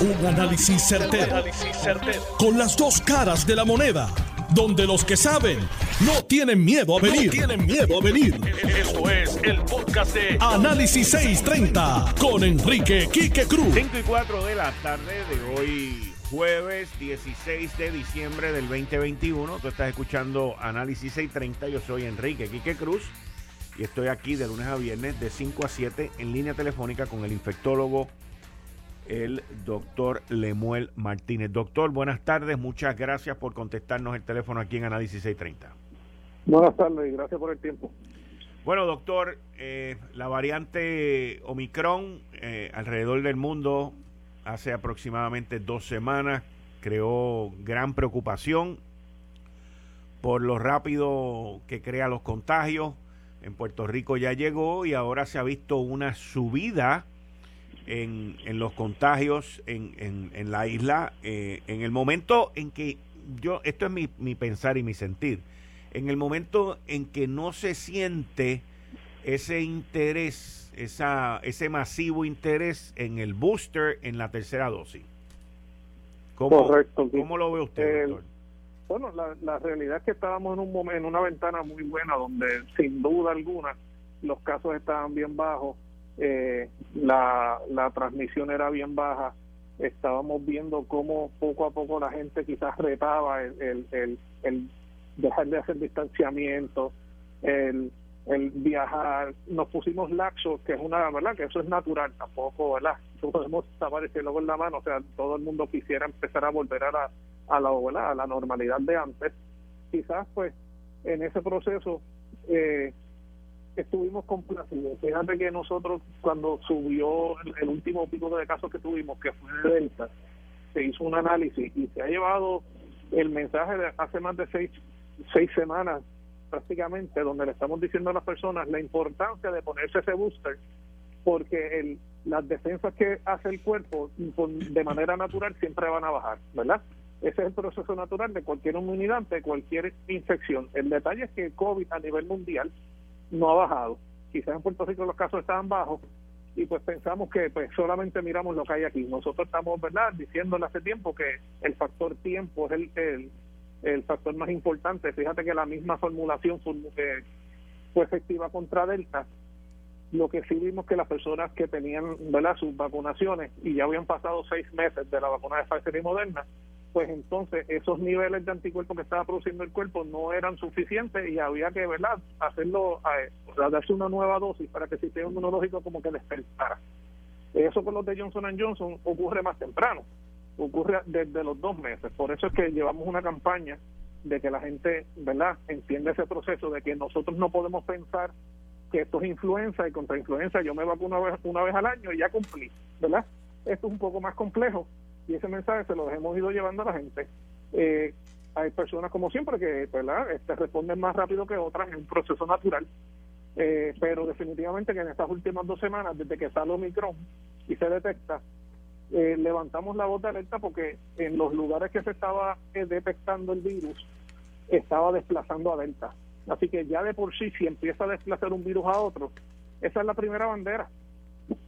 Un análisis certero, Con las dos caras de la moneda. Donde los que saben no tienen miedo a venir. tienen miedo a venir. Esto es el podcast de Análisis 630 con Enrique Quique Cruz. 5 y 4 de la tarde de hoy, jueves 16 de diciembre del 2021. Tú estás escuchando Análisis 630. Yo soy Enrique Quique Cruz y estoy aquí de lunes a viernes de 5 a 7 en línea telefónica con el infectólogo el doctor Lemuel Martínez. Doctor, buenas tardes, muchas gracias por contestarnos el teléfono aquí en Análisis 630. Buenas tardes y gracias por el tiempo. Bueno, doctor, eh, la variante Omicron eh, alrededor del mundo hace aproximadamente dos semanas creó gran preocupación por lo rápido que crea los contagios. En Puerto Rico ya llegó y ahora se ha visto una subida en, en los contagios en, en, la isla, eh, en el momento en que yo, esto es mi, mi pensar y mi sentir, en el momento en que no se siente ese interés, esa, ese masivo interés en el booster en la tercera dosis. ¿Cómo, Correcto. ¿Cómo lo ve usted, doctor? Bueno, la, la realidad es que estábamos en, un momento, en una ventana muy buena donde sin duda alguna los casos estaban bien bajos eh, la, la transmisión era bien baja, estábamos viendo cómo poco a poco la gente quizás retaba el, el, el, dejar de hacer distanciamiento, el, el viajar, nos pusimos laxos, que es una verdad, que eso es natural, tampoco, ¿verdad? No podemos tapar el cielo con la mano, o sea, todo el mundo quisiera empezar a volver a la, a la, a la normalidad de antes. Quizás, pues, en ese proceso, eh, estuvimos complacidos. Fíjate que nosotros, cuando subió el, último pico de casos que tuvimos, que fue de Delta, se hizo un análisis y se ha llevado el mensaje de hace más de seis, seis semanas prácticamente, donde le estamos diciendo a las personas la importancia de ponerse ese booster, porque el, las defensas que hace el cuerpo de manera natural siempre van a bajar, ¿verdad? Ese es el proceso natural de cualquier inmunidad, de cualquier infección. El detalle es que COVID a nivel mundial no ha bajado. Quizás en Puerto Rico los casos estaban bajos y pues pensamos que pues solamente miramos lo que hay aquí. Nosotros estamos, ¿verdad?, diciéndole hace tiempo que el factor tiempo es el, el, el factor más importante. Fíjate que la misma formulación fue, fue efectiva contra Delta. Lo que sí vimos que las personas que tenían, ¿verdad?, sus vacunaciones y ya habían pasado seis meses de la vacuna de Pfizer y Moderna, pues entonces esos niveles de anticuerpos que estaba produciendo el cuerpo no eran suficientes y había que, ¿verdad?, hacerlo, a, darse una nueva dosis para que el sistema inmunológico como que despertara. Eso con los de Johnson Johnson ocurre más temprano, ocurre desde los dos meses. Por eso es que llevamos una campaña de que la gente, ¿verdad?, entienda ese proceso de que nosotros no podemos pensar que esto es influenza y contra influenza yo me vacuno una vez, una vez al año y ya cumplí, ¿verdad? Esto es un poco más complejo y ese mensaje se lo hemos ido llevando a la gente. Eh, hay personas como siempre que ¿verdad? Este, responden más rápido que otras, en un proceso natural, eh, pero definitivamente que en estas últimas dos semanas, desde que sale Omicron y se detecta, eh, levantamos la voz de alerta porque en los lugares que se estaba detectando el virus, estaba desplazando a Delta. Así que ya de por sí, si empieza a desplazar un virus a otro, esa es la primera bandera.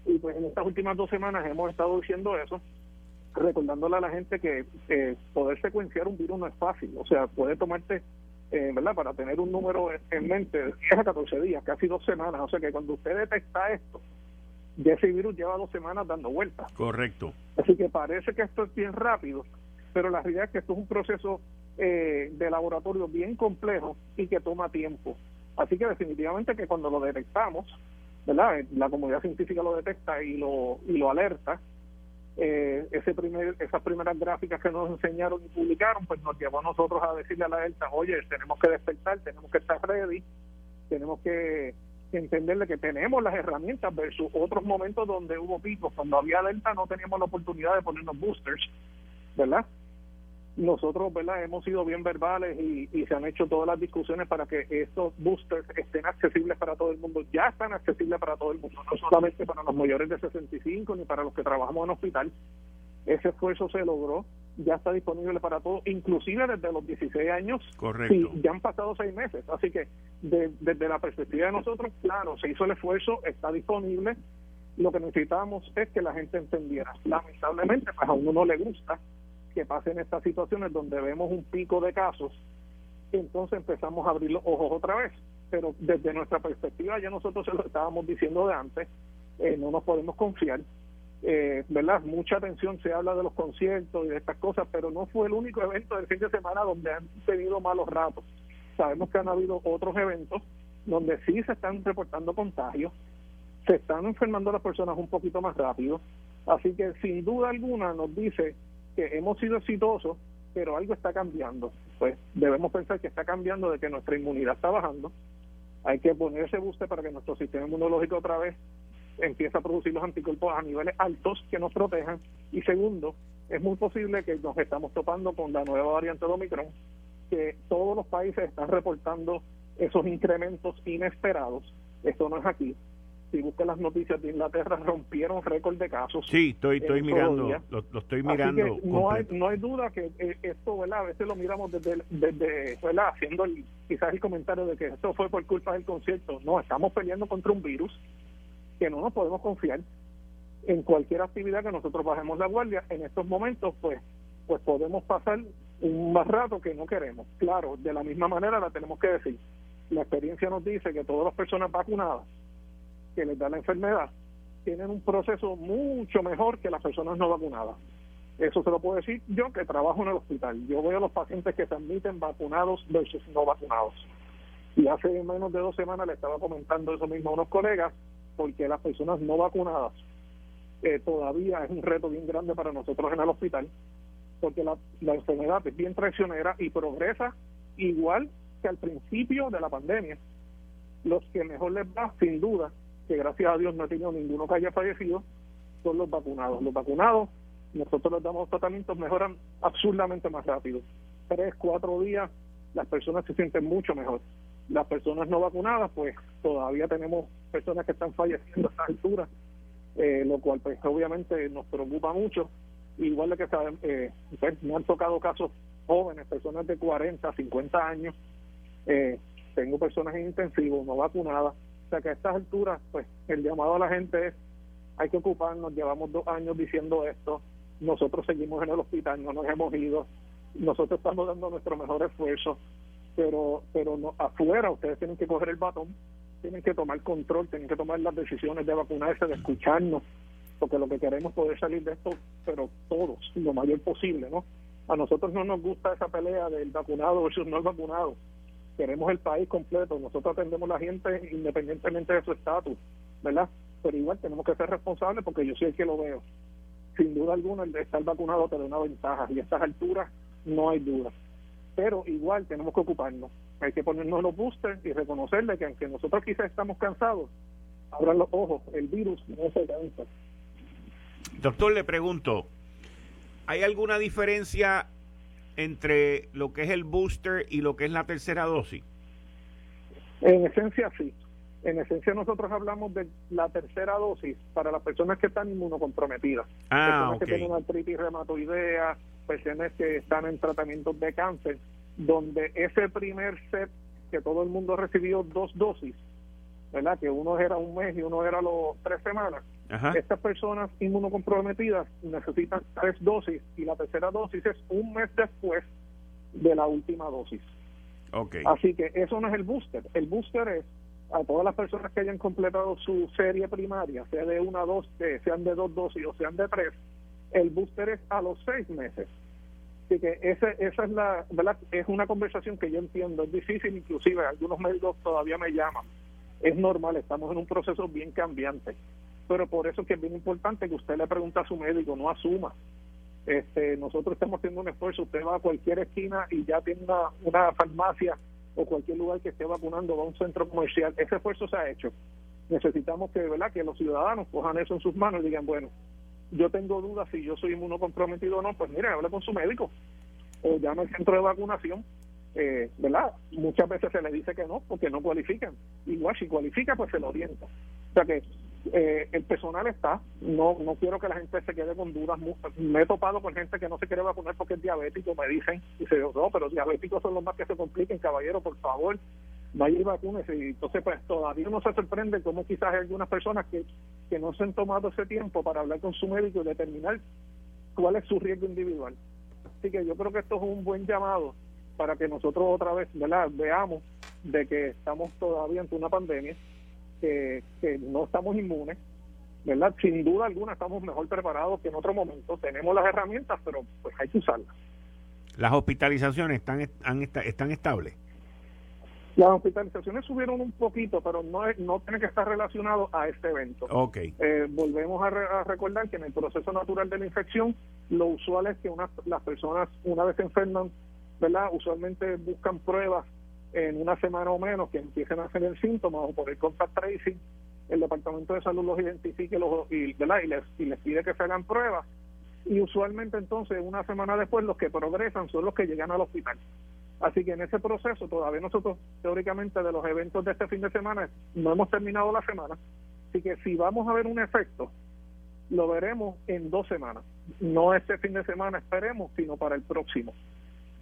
Y pues en estas últimas dos semanas hemos estado diciendo eso recordándole a la gente que poder secuenciar un virus no es fácil, o sea, puede tomarte, eh, ¿verdad? Para tener un número en mente de 10 a 14 días, casi dos semanas, o sea que cuando usted detecta esto, ya ese virus lleva dos semanas dando vueltas. Correcto. Así que parece que esto es bien rápido, pero la realidad es que esto es un proceso eh, de laboratorio bien complejo y que toma tiempo. Así que definitivamente que cuando lo detectamos, ¿verdad? La comunidad científica lo detecta y lo, y lo alerta, eh, ese primer, esas primeras gráficas que nos enseñaron y publicaron, pues nos llevó a nosotros a decirle a la Delta, oye, tenemos que despertar, tenemos que estar ready, tenemos que, entenderle que tenemos las herramientas versus otros momentos donde hubo picos. Cuando había Delta no teníamos la oportunidad de ponernos boosters, ¿verdad? Nosotros verdad hemos sido bien verbales y, se han hecho todas las discusiones para que estos boosters estén accesibles para todo el mundo. Ya están accesibles para todo el mundo no solamente para los mayores de 65 ni para los que trabajamos en hospital. Ese esfuerzo se logró ya está disponible para todos inclusive desde los 16 años. Correcto. Ya han pasado seis meses así que desde la perspectiva de nosotros claro se hizo el esfuerzo está disponible. Lo que necesitamos es que la gente entendiera. Lamentablemente, pues a uno no le gusta que pasen estas situaciones donde vemos un pico de casos, entonces empezamos a abrir los ojos otra vez. Pero desde nuestra perspectiva, ya nosotros se lo estábamos diciendo de antes, eh, no nos podemos confiar. Eh, ¿Verdad? Mucha atención se habla de los conciertos y de estas cosas, pero no fue el único evento del fin de semana donde han tenido malos ratos. Sabemos que han habido otros eventos donde sí se están reportando contagios, se están enfermando las personas un poquito más rápido. Así que sin duda alguna nos dice que hemos sido exitosos, pero algo está cambiando. Pues debemos pensar que está cambiando de que nuestra inmunidad está bajando. Hay que ponerse buste para que nuestro sistema inmunológico otra vez empiece a producir los anticuerpos a niveles altos que nos protejan. Y segundo, es muy posible que nos estamos topando con la nueva variante de Omicron, que todos los países están reportando esos incrementos inesperados. Esto no es aquí si busca las noticias de Inglaterra, rompieron récord de casos. Sí, estoy, estoy mirando, lo, estoy mirando. no, hay, no hay duda que eh, esto, ¿verdad? A veces lo miramos desde, desde ¿verdad? Haciendo quizás el comentario de que esto fue por culpa del concierto. No, estamos peleando contra un virus que no nos podemos confiar en cualquier actividad que nosotros bajemos la guardia. En estos momentos, pues, pues podemos pasar un más rato que no queremos. Claro, de la misma manera la tenemos que decir. La experiencia nos dice que todas las personas vacunadas que les da la enfermedad tienen un proceso mucho mejor que las personas no vacunadas. Eso se lo puedo decir yo que trabajo en el hospital. Yo veo a los pacientes que se admiten vacunados versus no vacunados. Y hace menos de dos semanas le estaba comentando eso mismo a unos colegas, porque las personas no vacunadas eh, todavía es un reto bien grande para nosotros en el hospital, porque la, la enfermedad es bien traicionera y progresa igual que al principio de la pandemia. Los que mejor les va, sin duda, que gracias a Dios no ha tenido ninguno que haya fallecido, son los vacunados. Los vacunados, nosotros les damos tratamientos, mejoran absurdamente más rápido. Tres, cuatro días, las personas se sienten mucho mejor. Las personas no vacunadas, pues todavía tenemos personas que están falleciendo a esta altura, eh, lo cual pues obviamente nos preocupa mucho. Igual de que saben, eh, pues, me han tocado casos jóvenes, personas de 40, 50 años, eh, tengo personas en intensivo, no vacunadas, que a estas alturas, pues el llamado a la gente es, hay que ocuparnos, llevamos dos años diciendo esto, nosotros seguimos en el hospital, no nos hemos ido, nosotros estamos dando nuestro mejor esfuerzo, pero pero no, afuera ustedes tienen que coger el batón, tienen que tomar control, tienen que tomar las decisiones de vacunarse, de escucharnos, porque lo que queremos es poder salir de esto, pero todos, lo mayor posible, ¿no? A nosotros no nos gusta esa pelea del vacunado versus no vacunado queremos el país completo, nosotros atendemos a la gente independientemente de su estatus, ¿verdad? Pero igual tenemos que ser responsables porque yo soy el que lo veo. Sin duda alguna, el estar vacunado te da una ventaja y a estas alturas no hay duda. Pero igual tenemos que ocuparnos. Hay que ponernos los boosters y reconocerle que aunque nosotros quizás estamos cansados, abran los ojos, el virus no se cansa. Doctor, le pregunto, ¿hay alguna diferencia entre lo que es el booster y lo que es la tercera dosis? En esencia sí. En esencia nosotros hablamos de la tercera dosis para las personas que están inmunocomprometidas. Ah, personas que tienen artritis reumatoidea, personas que están en tratamientos de cáncer, donde ese primer set que todo el mundo recibió dos dosis, ¿verdad? Que uno era un mes y uno era los tres semanas estas personas inmunocomprometidas necesitan tres dosis y la tercera dosis es un mes después de la última dosis. Okay. Así que eso no es el booster. El booster es a todas las personas que hayan completado su serie primaria, sea de una, dos, sean de dos dosis o sean de tres, el booster es a los seis meses. Así que ese, esa es la, ¿verdad? Es una conversación que yo entiendo, es difícil, inclusive algunos médicos todavía me llaman. Es normal, estamos en un proceso bien cambiante pero por eso es que es bien importante que usted le pregunte a su médico, no asuma. Este, nosotros estamos haciendo un esfuerzo, usted va a cualquier esquina y ya tiene una, farmacia o cualquier lugar que esté vacunando, va a un centro comercial, ese esfuerzo se ha hecho. Necesitamos que, ¿verdad? que los ciudadanos cojan eso en sus manos y digan, bueno, yo tengo dudas si yo soy inmunocomprometido o no, pues mire, hable con su médico o llame al centro de vacunación, eh, ¿verdad? Muchas veces se le dice que no, porque no cualifican. Igual si cualifica, pues se lo orienta. O sea que eh, el personal está, no no quiero que la gente se quede con dudas. Me he topado con gente que no se quiere vacunar porque es diabético, me dicen, y se no, pero diabéticos son los más que se compliquen, caballero, por favor. vaya y vacúnese. Entonces, pues todavía no se sorprende cómo quizás hay algunas personas que, que no se han tomado ese tiempo para hablar con su médico y determinar cuál es su riesgo individual. Así que yo creo que esto es un buen llamado para que nosotros otra vez ¿verdad? veamos de que estamos todavía ante una pandemia, que, que no estamos inmunes, ¿verdad? Sin duda alguna estamos mejor preparados que en otro momento. Tenemos las herramientas, pero pues hay que usarlas. ¿Las hospitalizaciones están, están, están estables? Las hospitalizaciones subieron un poquito, pero no no tiene que estar relacionado a este evento. Okay. Eh, volvemos a, recordar que en el proceso natural de la infección, lo usual es que una, las personas, una vez se enferman, ¿verdad? Usualmente buscan pruebas en una semana o menos que empiecen a tener síntomas o por el contact tracing, el Departamento de Salud los identifique los, y. Y, les, y les pide que se hagan pruebas. Y usualmente entonces, una semana después, los que progresan son los que llegan al hospital. Así que en ese proceso todavía nosotros teóricamente de los eventos de este fin de semana no hemos terminado la semana. Así que si vamos a ver un efecto, lo veremos en dos semanas. No este fin de semana esperemos, sino para el próximo.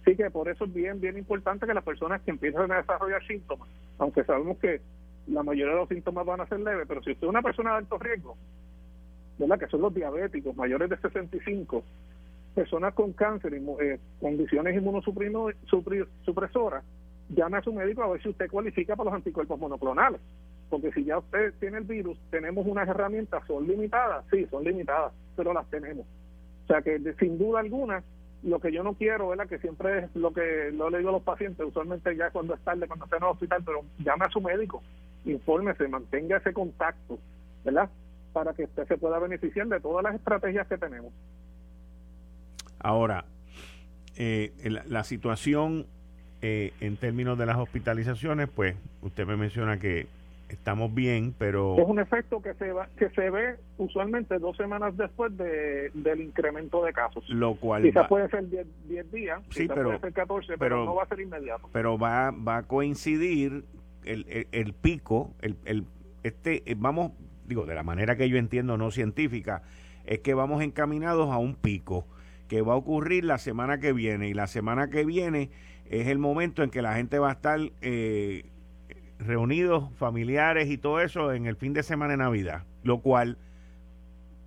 Así que por eso es bien, bien importante que las personas que empiezan a desarrollar síntomas, aunque sabemos que la mayoría de los síntomas van a ser leves, pero si usted es una persona de alto riesgo, ¿verdad? que son los diabéticos mayores de 65, personas con cáncer y eh, condiciones inmunosupresoras, llame a su médico a ver si usted cualifica para los anticuerpos monoclonales. Porque si ya usted tiene el virus, tenemos unas herramientas, ¿son limitadas? Sí, son limitadas, pero las tenemos. O sea que sin duda alguna, lo que yo no quiero, ¿verdad? Que siempre es lo que lo le digo a los pacientes, usualmente ya cuando es tarde, cuando está en el hospital, pero llame a su médico, infórmese, mantenga ese contacto, ¿verdad? Para que usted se pueda beneficiar de todas las estrategias que tenemos. Ahora, eh, la, situación eh, en términos de las hospitalizaciones, pues usted me menciona que estamos bien, pero... Es un efecto que se, va, que se ve usualmente dos semanas después de, del incremento de casos. Lo cual... Quizás puede ser 10 días, sí, pero, puede ser 14, pero, no va a ser inmediato. Pero va, va a coincidir el, el, el pico, el, el, este, eh, vamos, digo, de la manera que yo entiendo, no científica, es que vamos encaminados a un pico que va a ocurrir la semana que viene. Y la semana que viene es el momento en que la gente va a estar eh, reunidos, familiares y todo eso en el fin de semana de Navidad. Lo cual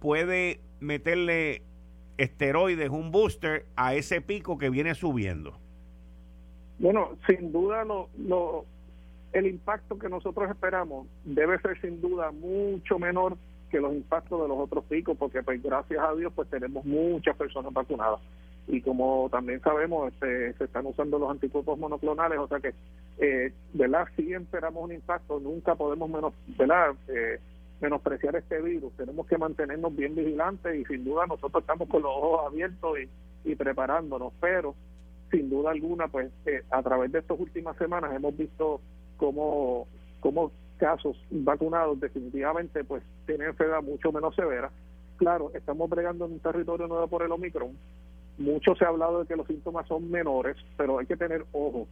puede meterle esteroides, un booster a ese pico que viene subiendo. Bueno, sin duda lo, lo, el impacto que nosotros esperamos debe ser sin duda mucho menor que los impactos de los otros picos, porque pues gracias a Dios pues tenemos muchas personas vacunadas y como también sabemos este, se están usando los anticuerpos monoclonales, o sea que eh, verdad sí esperamos un impacto, nunca podemos menos verdad eh, menospreciar este virus, tenemos que mantenernos bien vigilantes y sin duda nosotros estamos con los ojos abiertos y, y preparándonos, pero sin duda alguna pues eh, a través de estas últimas semanas hemos visto cómo, cómo casos vacunados definitivamente pues tienen enfermedad mucho menos severa. Claro, estamos bregando en un territorio nuevo por el Omicron. Mucho se ha hablado de que los síntomas son menores, pero hay que tener ojo.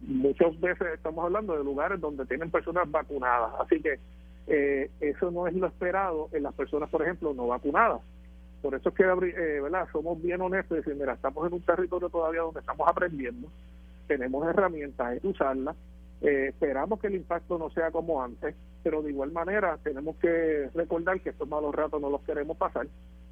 Muchas veces estamos hablando de lugares donde tienen personas vacunadas, así que eh, eso no es lo esperado en las personas, por ejemplo, no vacunadas. Por eso es que, eh, ¿verdad? Somos bien honestos y decir, mira, estamos en un territorio todavía donde estamos aprendiendo, tenemos herramientas, hay que usarlas, eh, esperamos que el impacto no sea como antes, pero de igual manera tenemos que recordar que estos malos ratos no los queremos pasar.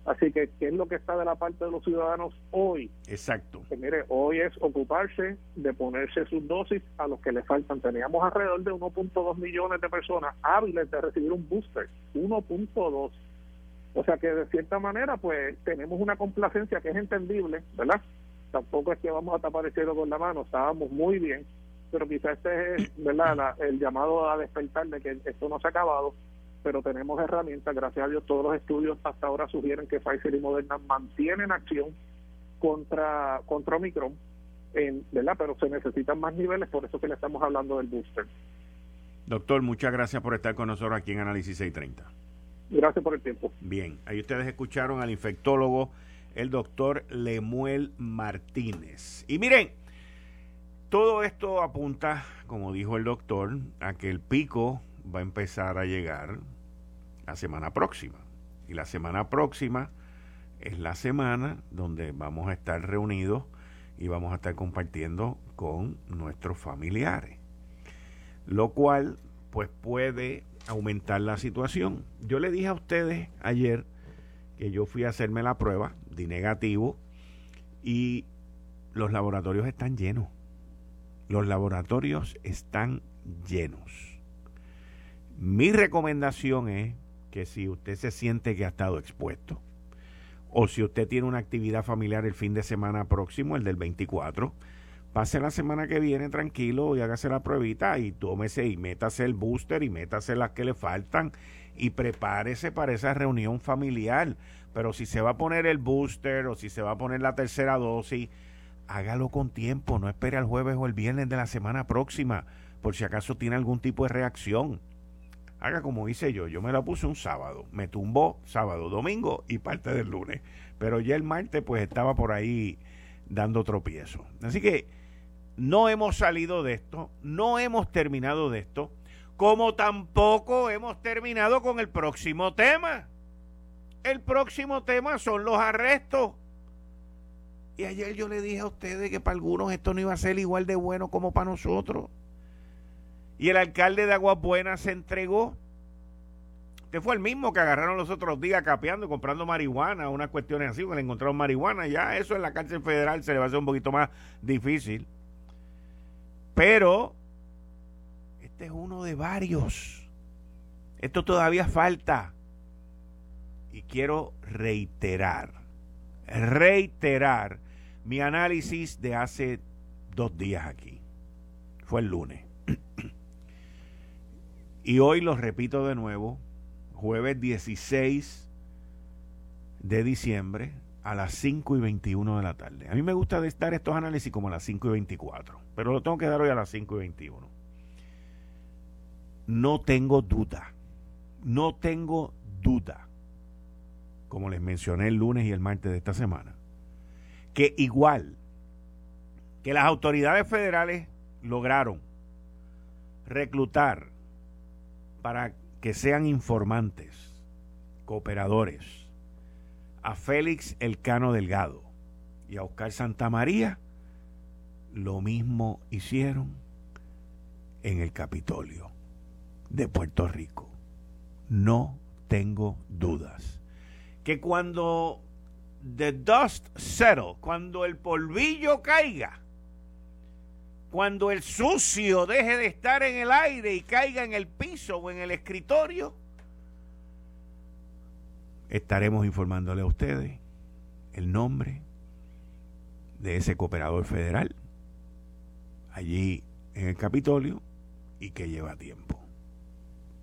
Así que, ¿qué es lo que está de la parte de los ciudadanos hoy? Exacto. Que, mire, hoy es ocuparse de ponerse sus dosis a los que le faltan. Teníamos alrededor de 1.2 millones de personas hábiles de recibir un booster. 1.2. O sea que de cierta manera, pues tenemos una complacencia que es entendible, ¿verdad? Tampoco es que vamos a tapar el cielo con la mano, estábamos muy bien pero quizás este es ¿verdad? el llamado a despertar de que esto no se ha acabado, pero tenemos herramientas, gracias a Dios todos los estudios hasta ahora sugieren que Pfizer y Moderna mantienen acción contra, contra Omicron, en, ¿verdad? pero se necesitan más niveles, por eso que le estamos hablando del booster. Doctor, muchas gracias por estar con nosotros aquí en Análisis 630. Gracias por el tiempo. Bien, ahí ustedes escucharon al infectólogo, el doctor Lemuel Martínez. Y miren, todo esto apunta, como dijo el doctor, a que el pico va a empezar a llegar la semana próxima. Y la semana próxima es la semana donde vamos a estar reunidos y vamos a estar compartiendo con nuestros familiares. lo cual pues puede aumentar la situación. Yo le dije a ustedes ayer que yo fui a hacerme la prueba, de negativo, y los laboratorios están llenos. Los laboratorios están llenos. Mi recomendación es que si usted se siente que ha estado expuesto, o si usted tiene una actividad familiar el fin de semana próximo, el del 24, pase la semana que viene tranquilo y hágase la pruebita y tómese y métase el booster y métase las que le faltan y prepárese para esa reunión familiar. Pero si se va a poner el booster o si se va a poner la tercera dosis, hágalo con tiempo, no espere al jueves o el viernes de la semana próxima, por si acaso tiene algún tipo de reacción. Haga como hice yo, yo me la puse un sábado, me tumbó sábado, domingo y parte del lunes, pero ya el martes pues estaba por ahí dando tropiezo. Así que no hemos salido de esto, no hemos terminado de esto, como tampoco hemos terminado con el próximo tema. El próximo tema son los arrestos. Y ayer yo le dije a ustedes que para algunos esto no iba a ser igual de bueno como para nosotros. Y el alcalde de Aguas Buenas se entregó. Este fue el mismo que agarraron los otros días capeando, comprando marihuana, unas cuestiones así, que le encontraron marihuana. Ya eso en la cárcel federal se le va a hacer un poquito más difícil. Pero este es uno de varios. Esto todavía falta. Y quiero reiterar, reiterar mi análisis de hace dos días aquí. Fue el lunes. y hoy lo repito de nuevo, jueves 16 de diciembre a las 5 y 21 de la tarde. A mí me gusta estar estos análisis como a las 5 y 24, pero lo tengo que dar hoy a las 5 y 21. No tengo duda, no tengo duda, como les mencioné el lunes y el martes de esta semana, que igual que las autoridades federales lograron reclutar para que sean informantes, cooperadores, a Félix Elcano Delgado y a Oscar Santamaría, lo mismo hicieron en el Capitolio de Puerto Rico. No tengo dudas. Que cuando the dust settle, cuando el polvillo caiga, cuando el sucio deje de estar en el aire y caiga en el piso o en el escritorio, estaremos informándole a ustedes el nombre de ese cooperador federal allí en el Capitolio y que lleva tiempo.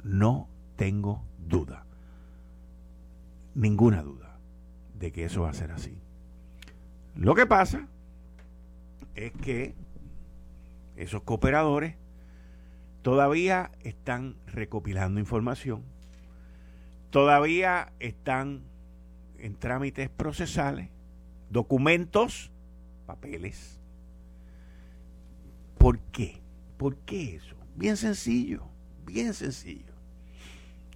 No tengo duda, ninguna duda de que eso va a ser así. Lo que pasa es que esos cooperadores todavía están recopilando información, todavía están en trámites procesales, documentos, papeles. ¿Por qué? ¿Por qué eso? Bien sencillo, bien sencillo.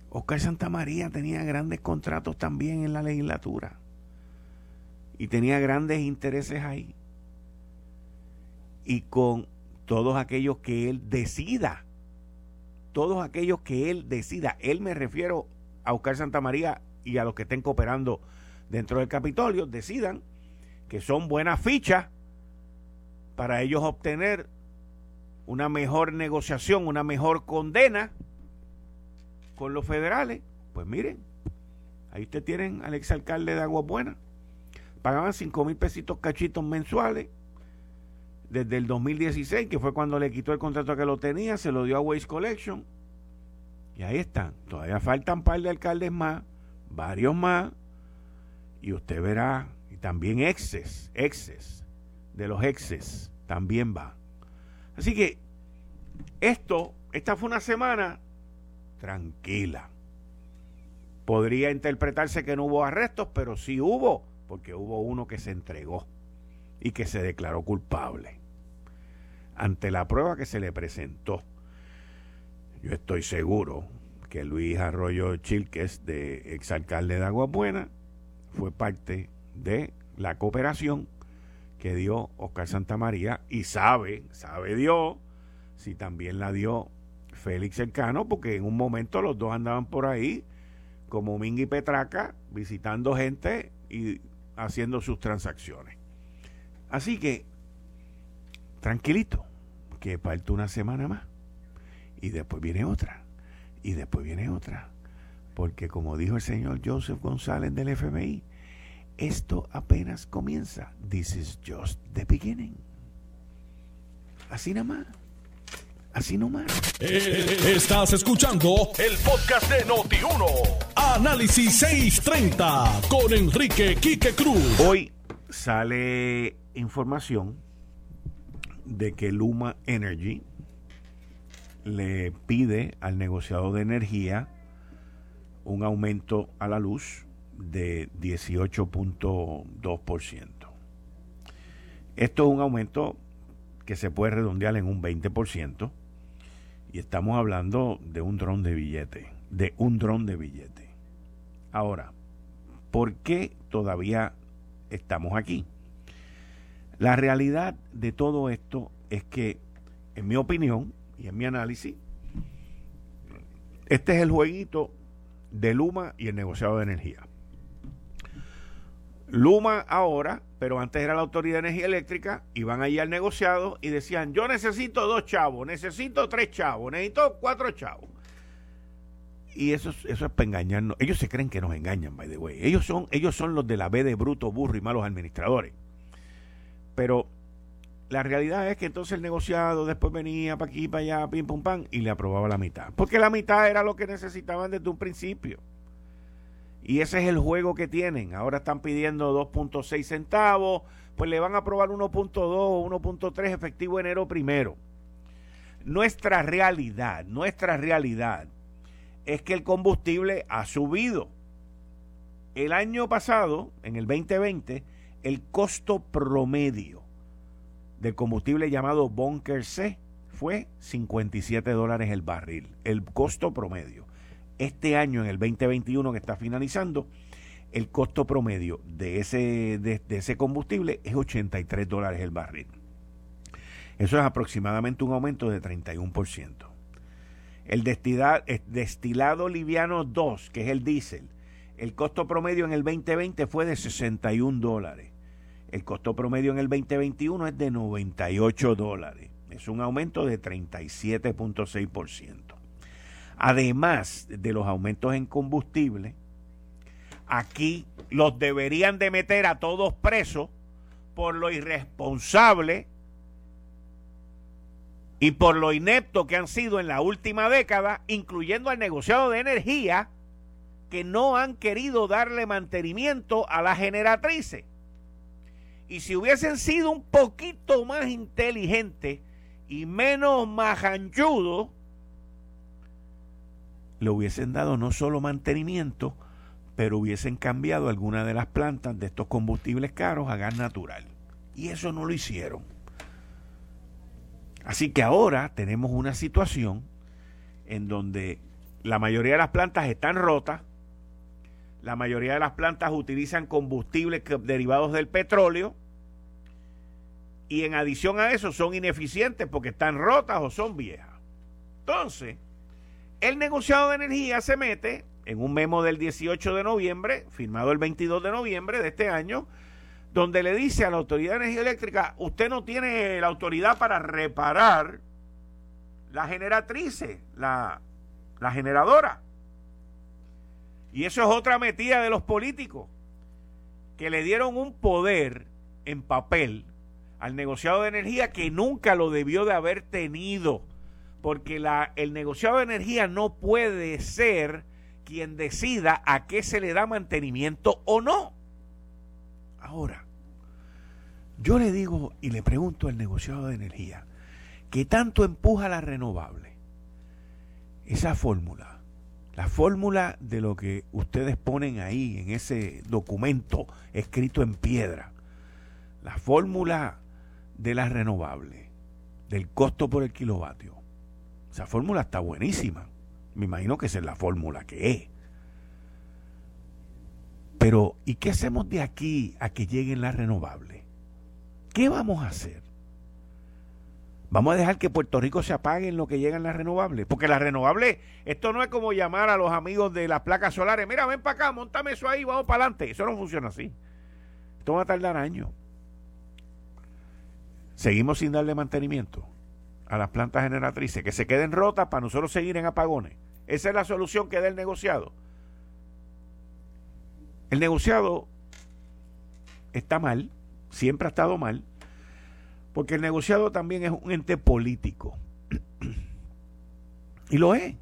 Oscar Santamaría tenía grandes contratos también en la legislatura y tenía grandes intereses ahí. Y con todos aquellos que él decida, todos aquellos que él decida, él me refiero a Oscar Santa María y a los que estén cooperando dentro del Capitolio, decidan que son buenas fichas para ellos obtener una mejor negociación, una mejor condena con los federales. Pues miren, ahí ustedes tienen al exalcalde de Agua Buena. Pagaban cinco mil pesitos cachitos mensuales desde el 2016, que fue cuando le quitó el contrato que lo tenía, se lo dio a Waste Collection. Y ahí están. Todavía faltan un par de alcaldes más, varios más. Y usted verá, y también exes, exes, de los exes, también va. Así que esto, esta fue una semana tranquila. Podría interpretarse que no hubo arrestos, pero sí hubo, porque hubo uno que se entregó y que se declaró culpable ante la prueba que se le presentó. Yo estoy seguro que Luis Arroyo Chilques, de exalcalde de Agua Buena, fue parte de la cooperación que dio Oscar Santamaría y sabe, sabe Dios, si también la dio Félix cercano, porque en un momento los dos andaban por ahí, como Ming y Petraca, visitando gente y haciendo sus transacciones. Así que, tranquilito, que falta una semana más. Y después viene otra. Y después viene otra. Porque como dijo el señor Joseph González del FMI, esto apenas comienza. This is just the beginning. Así nada más. Así nomás. Eh, estás escuchando el podcast de Noti1. Análisis 630 con Enrique Quique Cruz. Hoy sale información de que Luma Energy le pide al negociado de energía un aumento a la luz de 18.2%. Esto es un aumento que se puede redondear en un 20% y estamos hablando de un dron de billete, de un dron de billete. Ahora, ¿por qué todavía estamos aquí? La realidad de todo esto es que, en mi opinión y en mi análisis, este es el jueguito de Luma y el negociado de energía. Luma ahora, pero antes era la Autoridad de Energía Eléctrica, iban allí al negociado y decían, yo necesito dos chavos, necesito tres chavos, necesito cuatro chavos. Y eso, eso es para engañarnos. Ellos se creen que nos engañan, by the way. Ellos son, ellos son los de la B de bruto, burro y malos administradores. Pero la realidad es que entonces el negociado después venía para aquí, para allá, pim, pum, pam, y le aprobaba la mitad. Porque la mitad era lo que necesitaban desde un principio. Y ese es el juego que tienen. Ahora están pidiendo 2.6 centavos, pues le van a aprobar 1.2 o 1.3 efectivo enero primero. Nuestra realidad, nuestra realidad es que el combustible ha subido. El año pasado, en el 2020, el costo promedio del combustible llamado Bunker C fue 57 dólares el barril, el costo promedio. Este año, en el 2021 que está finalizando, el costo promedio de ese, de, ese combustible es 83 dólares el barril. Eso es aproximadamente un aumento de 31%. El destilado, el destilado liviano 2, que es el diésel, el costo promedio en el 2020 fue de 61 dólares. El costo promedio en el 2021 es de 98 dólares. Es un aumento de 37.6%. Además de los aumentos en combustible, aquí los deberían de meter a todos presos por lo irresponsable y por lo inepto que han sido en la última década, incluyendo al negociado de energía, que no han querido darle mantenimiento a las generatrices. Y si hubiesen sido un poquito más inteligentes y menos majanchudos, le hubiesen dado no solo mantenimiento, pero hubiesen cambiado alguna de las plantas de estos combustibles caros a gas natural. Y eso no lo hicieron. Así que ahora tenemos una situación en donde la mayoría de las plantas están rotas, la mayoría de las plantas utilizan combustibles derivados del petróleo y en adición a eso son ineficientes porque están rotas o son viejas. Entonces, el negociado de energía se mete en un memo del 18 de noviembre, firmado el 22 de noviembre de este año, donde le dice a la Autoridad de Energía Eléctrica, usted no tiene la autoridad para reparar la generatrices, la generadora. Y eso es otra metida de los políticos, que le dieron un poder en papel al negociado de energía que nunca lo debió de haber tenido porque la, el negociado de energía no puede ser quien decida a qué se le da mantenimiento o no. Ahora, yo le digo y le pregunto al negociado de energía, que tanto empuja la renovable? Esa fórmula, la fórmula de lo que ustedes ponen ahí en ese documento escrito en piedra, la fórmula de la renovable, del costo por el kilovatio, esa fórmula está buenísima. Me imagino que esa es la fórmula que es. Pero, ¿y qué hacemos de aquí a que lleguen las renovables? ¿Qué vamos a hacer? Vamos a dejar que Puerto Rico se apague en lo que llegan las renovables. Porque las renovables, esto no es como llamar a los amigos de las placas solares. Mira, ven para acá, montame eso ahí, vamos para adelante. Eso no funciona así. Esto va a tardar años. Seguimos sin darle mantenimiento a las plantas generatrices, que se queden rotas para nosotros seguir en apagones. Esa es la solución que da el negociado. El negociado está mal, siempre ha estado mal, porque el negociado también es un ente político. y lo es.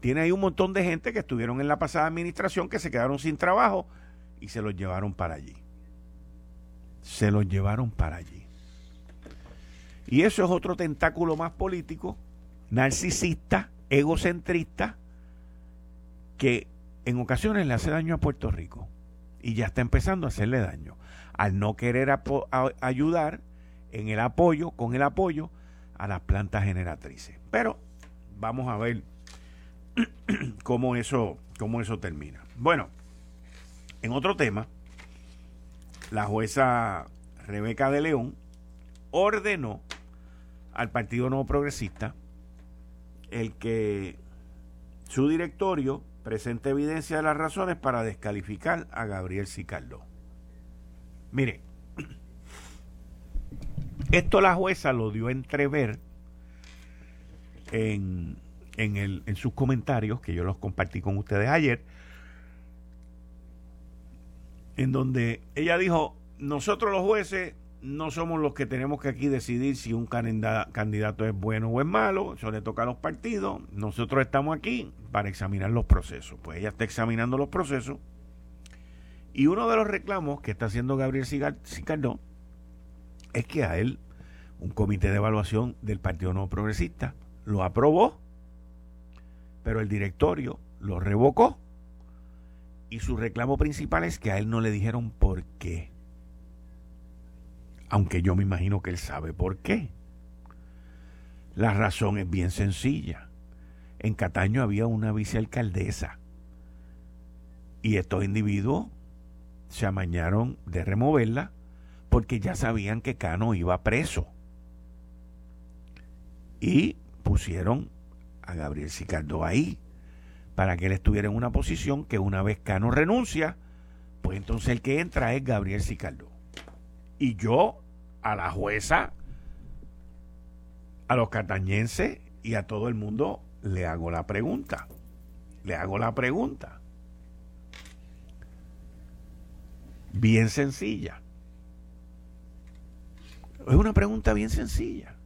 Tiene ahí un montón de gente que estuvieron en la pasada administración que se quedaron sin trabajo y se los llevaron para allí. Se los llevaron para allí. Y eso es otro tentáculo más político, narcisista, egocentrista, que en ocasiones le hace daño a Puerto Rico. Y ya está empezando a hacerle daño. Al no querer ayudar en el apoyo, con el apoyo a las plantas generatrices. Pero vamos a ver cómo eso, cómo eso termina. Bueno, en otro tema, la jueza Rebeca de León ordenó al Partido Nuevo Progresista el que su directorio presente evidencia de las razones para descalificar a Gabriel Sicardo. Mire, esto la jueza lo dio a entrever en, en, el, en sus comentarios, que yo los compartí con ustedes ayer, en donde ella dijo, nosotros los jueces no somos los que tenemos que aquí decidir si un candidato es bueno o es malo, eso le toca a los partidos, nosotros estamos aquí para examinar los procesos. Pues ella está examinando los procesos y uno de los reclamos que está haciendo Gabriel Sicardón es que a él un comité de evaluación del Partido No Progresista lo aprobó, pero el directorio lo revocó y su reclamo principal es que a él no le dijeron por qué aunque yo me imagino que él sabe por qué. La razón es bien sencilla. En Cataño había una vicealcaldesa y estos individuos se amañaron de removerla porque ya sabían que Cano iba preso. Y pusieron a Gabriel Sicardo ahí para que él estuviera en una posición que una vez Cano renuncia, pues entonces el que entra es Gabriel Sicardo. Y yo a la jueza, a los catañenses y a todo el mundo le hago la pregunta. Le hago la pregunta. Bien sencilla. Es una pregunta bien sencilla.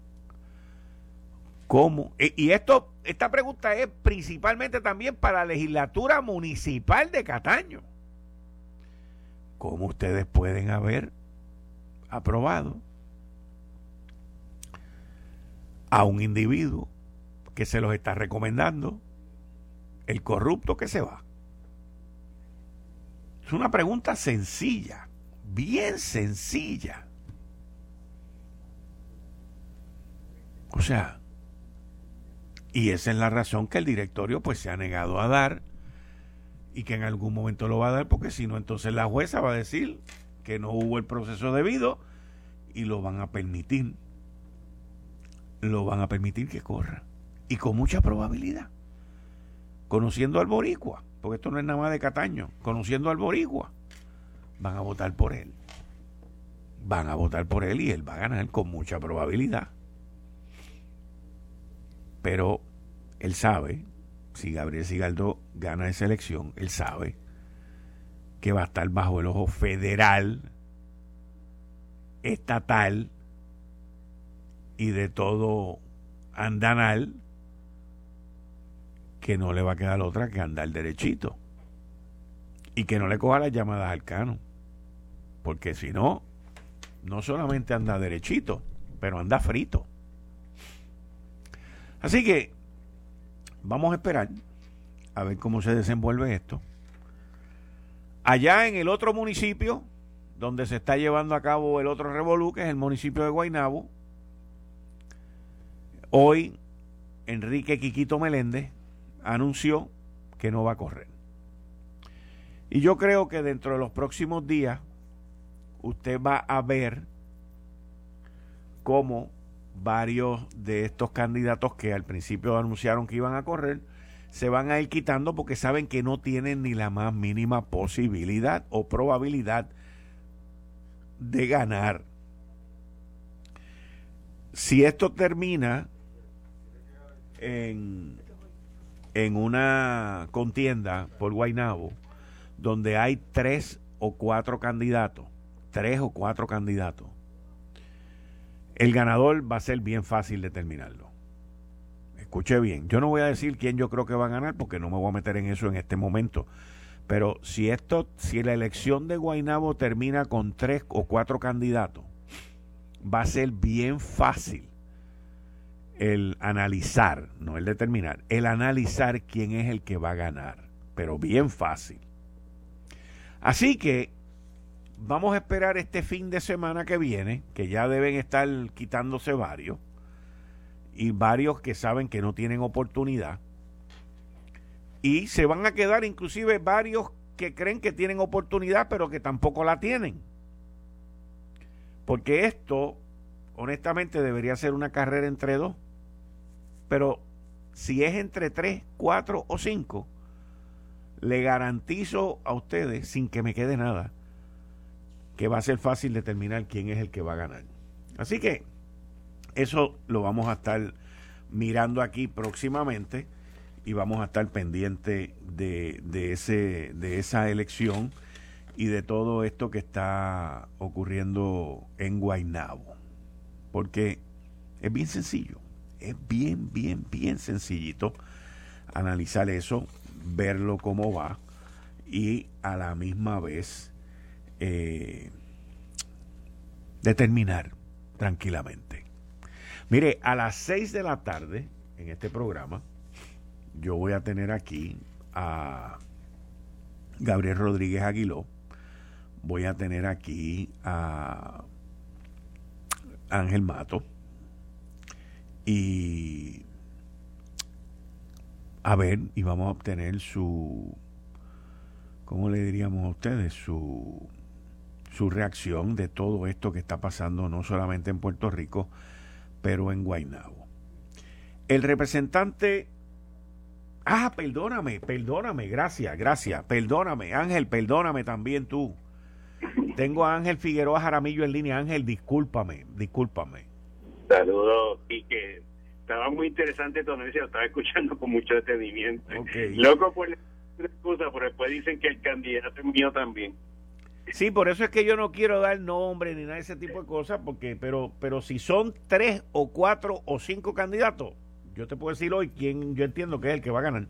¿Cómo? E, y esto, esta pregunta es principalmente también para la legislatura municipal de Cataño. ¿Cómo ustedes pueden haber aprobado a un individuo que se los está recomendando, el corrupto que se va? Es una pregunta sencilla, bien sencilla. O sea, y esa es la razón que el directorio pues se ha negado a dar y que en algún momento lo va a dar porque si no entonces la jueza va a decir que no hubo el proceso debido y lo van a permitir. Lo van a permitir que corra. Y con mucha probabilidad. Conociendo al boricua, porque esto no es nada más de Cataño, conociendo al boricua, van a votar por él. Van a votar por él y él va a ganar con mucha probabilidad. Pero él sabe, si Gabriel Sigaldo gana esa elección, él sabe que va a estar bajo el ojo federal, estatal y de todo andanal, que no le va a quedar otra que andar derechito. Y que no le coja las llamadas al cano. Porque si no, no solamente anda derechito, pero anda frito. Así que vamos a esperar a ver cómo se desenvuelve esto. Allá en el otro municipio donde se está llevando a cabo el otro revolú, que es el municipio de Guaynabo, hoy Enrique Quiquito Meléndez anunció que no va a correr. Y yo creo que dentro de los próximos días usted va a ver cómo varios de estos candidatos que al principio anunciaron que iban a correr, se van a ir quitando porque saben que no tienen ni la más mínima posibilidad o probabilidad de ganar. Si esto termina en, en una contienda por Guainabo, donde hay tres o cuatro candidatos, tres o cuatro candidatos, el ganador va a ser bien fácil determinarlo. Escuche bien, yo no voy a decir quién yo creo que va a ganar porque no me voy a meter en eso en este momento. Pero si esto, si la elección de Guainabo termina con tres o cuatro candidatos, va a ser bien fácil el analizar, no el determinar, el analizar quién es el que va a ganar, pero bien fácil. Así que vamos a esperar este fin de semana que viene, que ya deben estar quitándose varios, y varios que saben que no tienen oportunidad, y se van a quedar inclusive varios que creen que tienen oportunidad, pero que tampoco la tienen. Porque esto, honestamente, debería ser una carrera entre dos pero si es entre 3, 4 o 5, le garantizo a ustedes, sin que me quede nada, que va a ser fácil determinar quién es el que va a ganar. Así que eso lo vamos a estar mirando aquí próximamente y vamos a estar pendiente de, de, ese, de esa elección y de todo esto que está ocurriendo en Guaynabo. Porque es bien sencillo es bien, bien, bien sencillito analizar eso, verlo cómo va y a la misma vez eh, determinar tranquilamente. Mire, a las 6 de la tarde en este programa yo voy a tener aquí a Gabriel Rodríguez Aguiló, voy a tener aquí a Ángel Mato, y a ver, y vamos a obtener su, ¿cómo le diríamos a ustedes? Su, su reacción de todo esto que está pasando no solamente en Puerto Rico, pero en Guaynabo. El representante... Ah, perdóname, perdóname, gracias, gracias, perdóname, Ángel, perdóname también tú. Tengo a Ángel Figueroa Jaramillo en línea. Ángel, discúlpame, discúlpame. Saludos, y que estaba muy interesante tu análisis, lo estaba escuchando con mucho detenimiento. Loco por la excusa, pero después dicen que el candidato es mío también. Sí, por eso es que yo no quiero dar nombre ni nada de ese tipo de cosas, porque, pero, pero si son tres o cuatro o cinco candidatos, yo te puedo decir hoy quién yo entiendo que es el que va a ganar.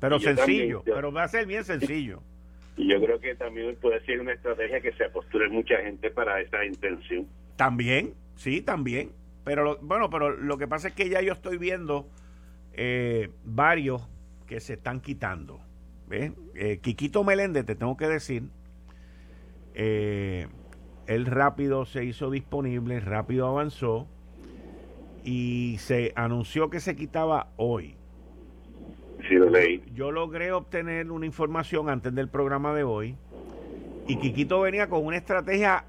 Pero sencillo, pero va a ser bien sencillo. Y yo creo que también puede ser una estrategia que se apostule mucha gente para esa intención. También, sí, también. Pero bueno, pero lo que pasa es que ya yo estoy viendo eh, varios que se están quitando. ¿ves? Eh, Quiquito Meléndez, te tengo que decir, eh, él rápido se hizo disponible, rápido avanzó y se anunció que se quitaba hoy. Sí, lo leí. Yo logré obtener una información antes del programa de hoy y Quiquito venía con una estrategia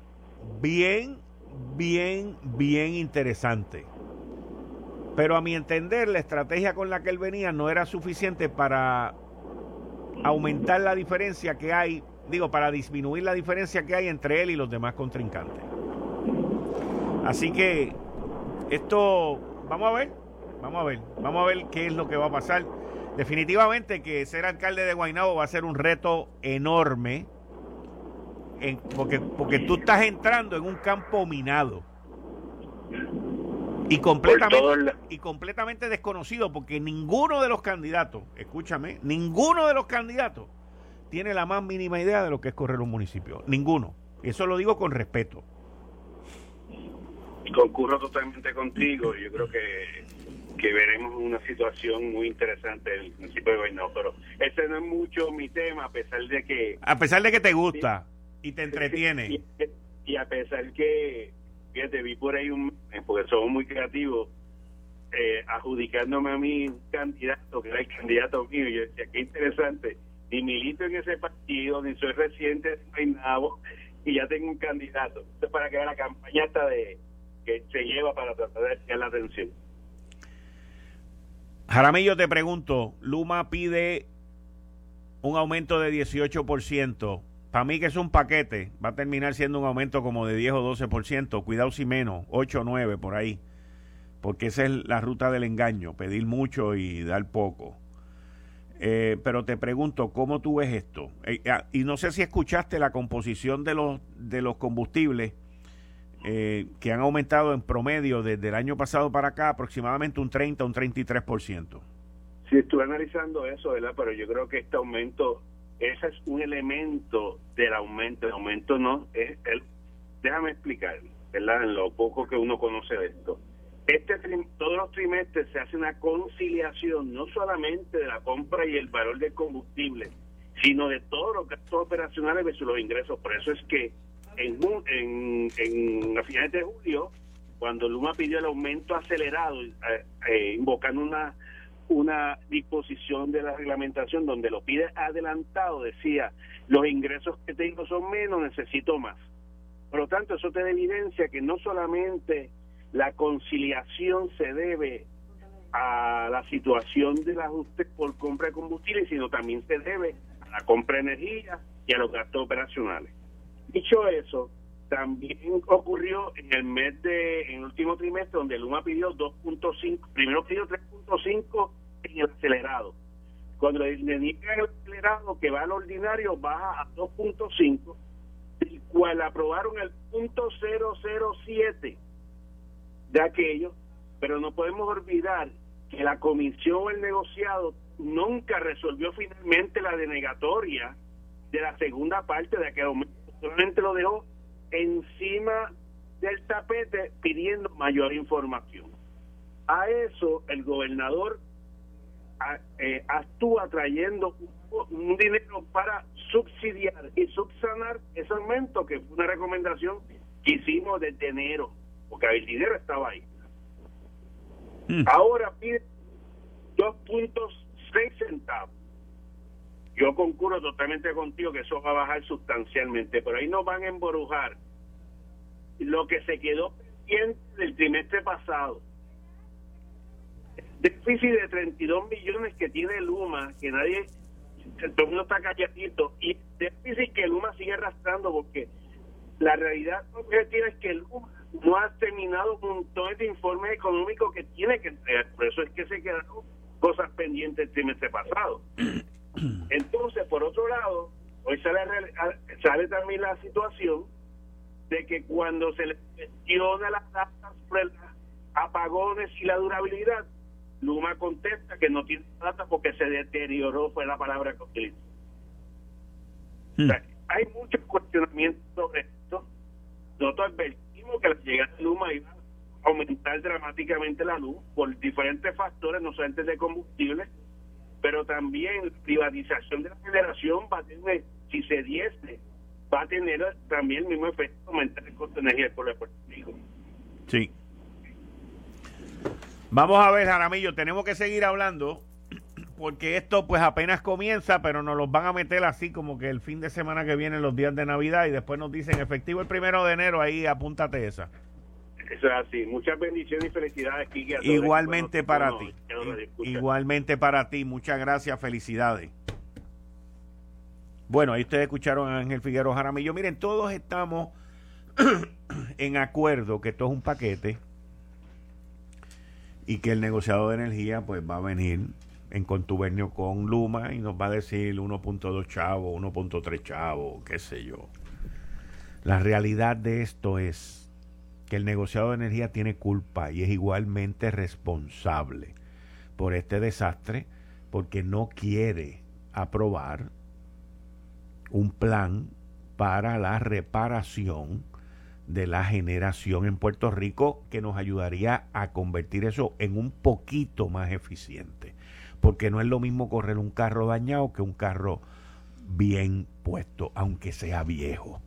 bien bien, bien interesante. Pero a mi entender, la estrategia con la que él venía no era suficiente para aumentar la diferencia que hay, digo, para disminuir la diferencia que hay entre él y los demás contrincantes. Así que esto, vamos a ver, vamos a ver, vamos a ver qué es lo que va a pasar. Definitivamente que ser alcalde de Guaynabo va a ser un reto enorme porque, porque tú estás entrando en un campo minado y completamente, y completamente desconocido porque ninguno de los candidatos, escúchame, ninguno de los candidatos tiene la más mínima idea de lo que es correr un municipio. Ninguno. Eso lo digo con respeto. Concurro totalmente contigo. Yo creo que, que veremos una situación muy interesante en el municipio de Guaynabo. Pero ese no es mucho mi tema, a pesar de que... A pesar de que te gusta y te entretiene. Y, a pesar que, fíjate, vi por ahí un, porque somos muy creativos, eh, adjudicándome a mi candidato, que era el candidato mío, y yo decía, qué interesante, ni milito en ese partido, ni soy reciente de y ya tengo un candidato. Esto para que la campaña está de, que se lleva para tratar de desviar la atención. Jaramillo, te pregunto, Luma pide un aumento de 18%. Para mí que es un paquete, va a terminar siendo un aumento como de 10 o 12%, cuidado si menos, 8 o 9 por ahí, porque esa es la ruta del engaño, pedir mucho y dar poco. Eh, pero te pregunto, ¿cómo tú ves esto? Eh, ah, y no sé si escuchaste la composición de los, de los combustibles eh, que han aumentado en promedio desde el año pasado para acá aproximadamente un 30, un 33%. Sí, estuve analizando eso, ¿verdad? Pero yo creo que este aumento, ese es un elemento del aumento. El aumento no es el. Déjame explicar, ¿verdad? En lo poco que uno conoce de esto. Este todos los trimestres se hace una conciliación no solamente de la compra y el valor del combustible, sino de todos los gastos operacionales versus los ingresos. Por eso es que en, en, en a finales de julio, cuando Luma pidió el aumento acelerado, eh, eh, invocando una una disposición de la reglamentación donde lo pide adelantado, decía, los ingresos que tengo son menos, necesito más. Por lo tanto, eso te da evidencia que no solamente la conciliación se debe a la situación del ajuste por compra de combustible, sino también se debe a la compra de energía y a los gastos operacionales. Dicho eso, también ocurrió en el mes de, en el último trimestre, donde Luma pidió 2.5, primero pidió 3.5 en el acelerado. Cuando le, niegan el acelerado que va al ordinario, baja a 2.5, el cual aprobaron el punto 007 de aquello, pero no podemos olvidar que la comisión o el negociado nunca resolvió finalmente la denegatoria de la segunda parte de aquel aumento, solamente lo dejó encima del tapete pidiendo mayor información. A eso el gobernador eh, actúa trayendo un, dinero para subsidiar y subsanar ese aumento que fue una recomendación que hicimos desde enero, porque el dinero estaba ahí. Hmm. Ahora pide 2.6 centavos. Yo concurro totalmente contigo que eso va a bajar sustancialmente, pero ahí nos van a embrujar lo que se quedó pendiente del trimestre pasado. Déficit de 32 millones que tiene Luma, que nadie, todo el mundo está calladito, y déficit que Luma sigue arrastrando porque la realidad objetiva es que Luma no ha terminado con todo este informe económico que tiene que entregar. Por eso es que se quedaron cosas pendientes el trimestre pasado. Entonces, por otro lado, hoy sale, sale también la situación de que cuando se le gestiona las datas sobre apagones y la durabilidad, Luma contesta que no tiene data porque se deterioró, fue la palabra que utilizó. Hmm. hay muchos cuestionamientos sobre esto. Nosotros advertimos que la llegada de Luma iba a aumentar dramáticamente la luz por diferentes factores, no solamente de combustible, pero también la privatización de la generación va a tener, si se diese va a tener también el mismo efecto aumentar el costo de energía del pueblo de Puerto Rico. Sí. Vamos a ver, Jaramillo, tenemos que seguir hablando porque esto pues apenas comienza, pero nos los van a meter así como que el fin de semana que viene, los días de Navidad, y después nos dicen efectivo el primero de enero, ahí apúntate esa. Eso es así. Muchas bendiciones y felicidades, Kiki. Igualmente para ti. Igualmente para ti. Muchas gracias, felicidades. Bueno, ahí ustedes escucharon a Ángel Figueroa Jaramillo. Miren, todos estamos en acuerdo que esto es un paquete y que el negociado de energía pues va a venir en contubernio con Luma y nos va a decir 1.2 chavo, 1.3 chavo, qué sé yo. La realidad de esto es que el negociado de energía tiene culpa y es igualmente responsable por este desastre porque no quiere aprobar un plan para la reparación de la generación en Puerto Rico que nos ayudaría a convertir eso en un poquito más eficiente. Porque no es lo mismo correr un carro dañado que un carro bien puesto, aunque sea viejo.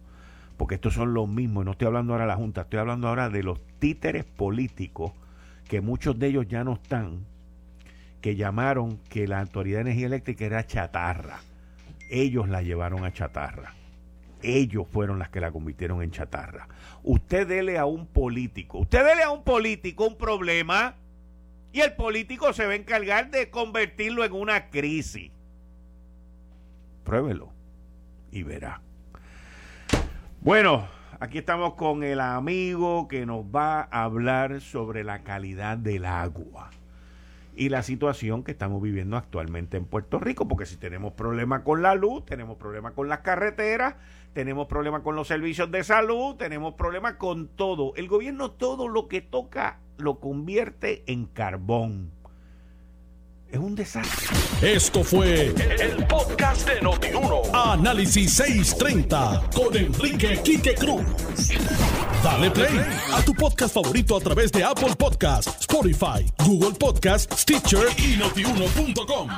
Porque estos son los mismos, no estoy hablando ahora de la Junta, estoy hablando ahora de los títeres políticos, que muchos de ellos ya no están, que llamaron que la Autoridad de Energía Eléctrica era chatarra ellos la llevaron a chatarra. ellos fueron las que la convirtieron en chatarra. Usted dele a un político, usted dele a un político un problema y el político se va a encargar de convertirlo en una crisis. Pruébelo y verá. Bueno, aquí estamos con el amigo que nos va a hablar sobre la calidad del agua y la situación que estamos viviendo actualmente en Puerto Rico, porque si tenemos problemas con la luz, tenemos problemas con las carreteras, tenemos problemas con los servicios de salud, tenemos problemas con todo. El gobierno todo lo que toca lo convierte en carbón. Es un desastre. Esto fue el, podcast de Notiuno. Análisis 630 con Enrique Quique Cruz. Dale play a tu podcast favorito a través de Apple Podcasts, Spotify, Google Podcasts, Stitcher y notiuno.com.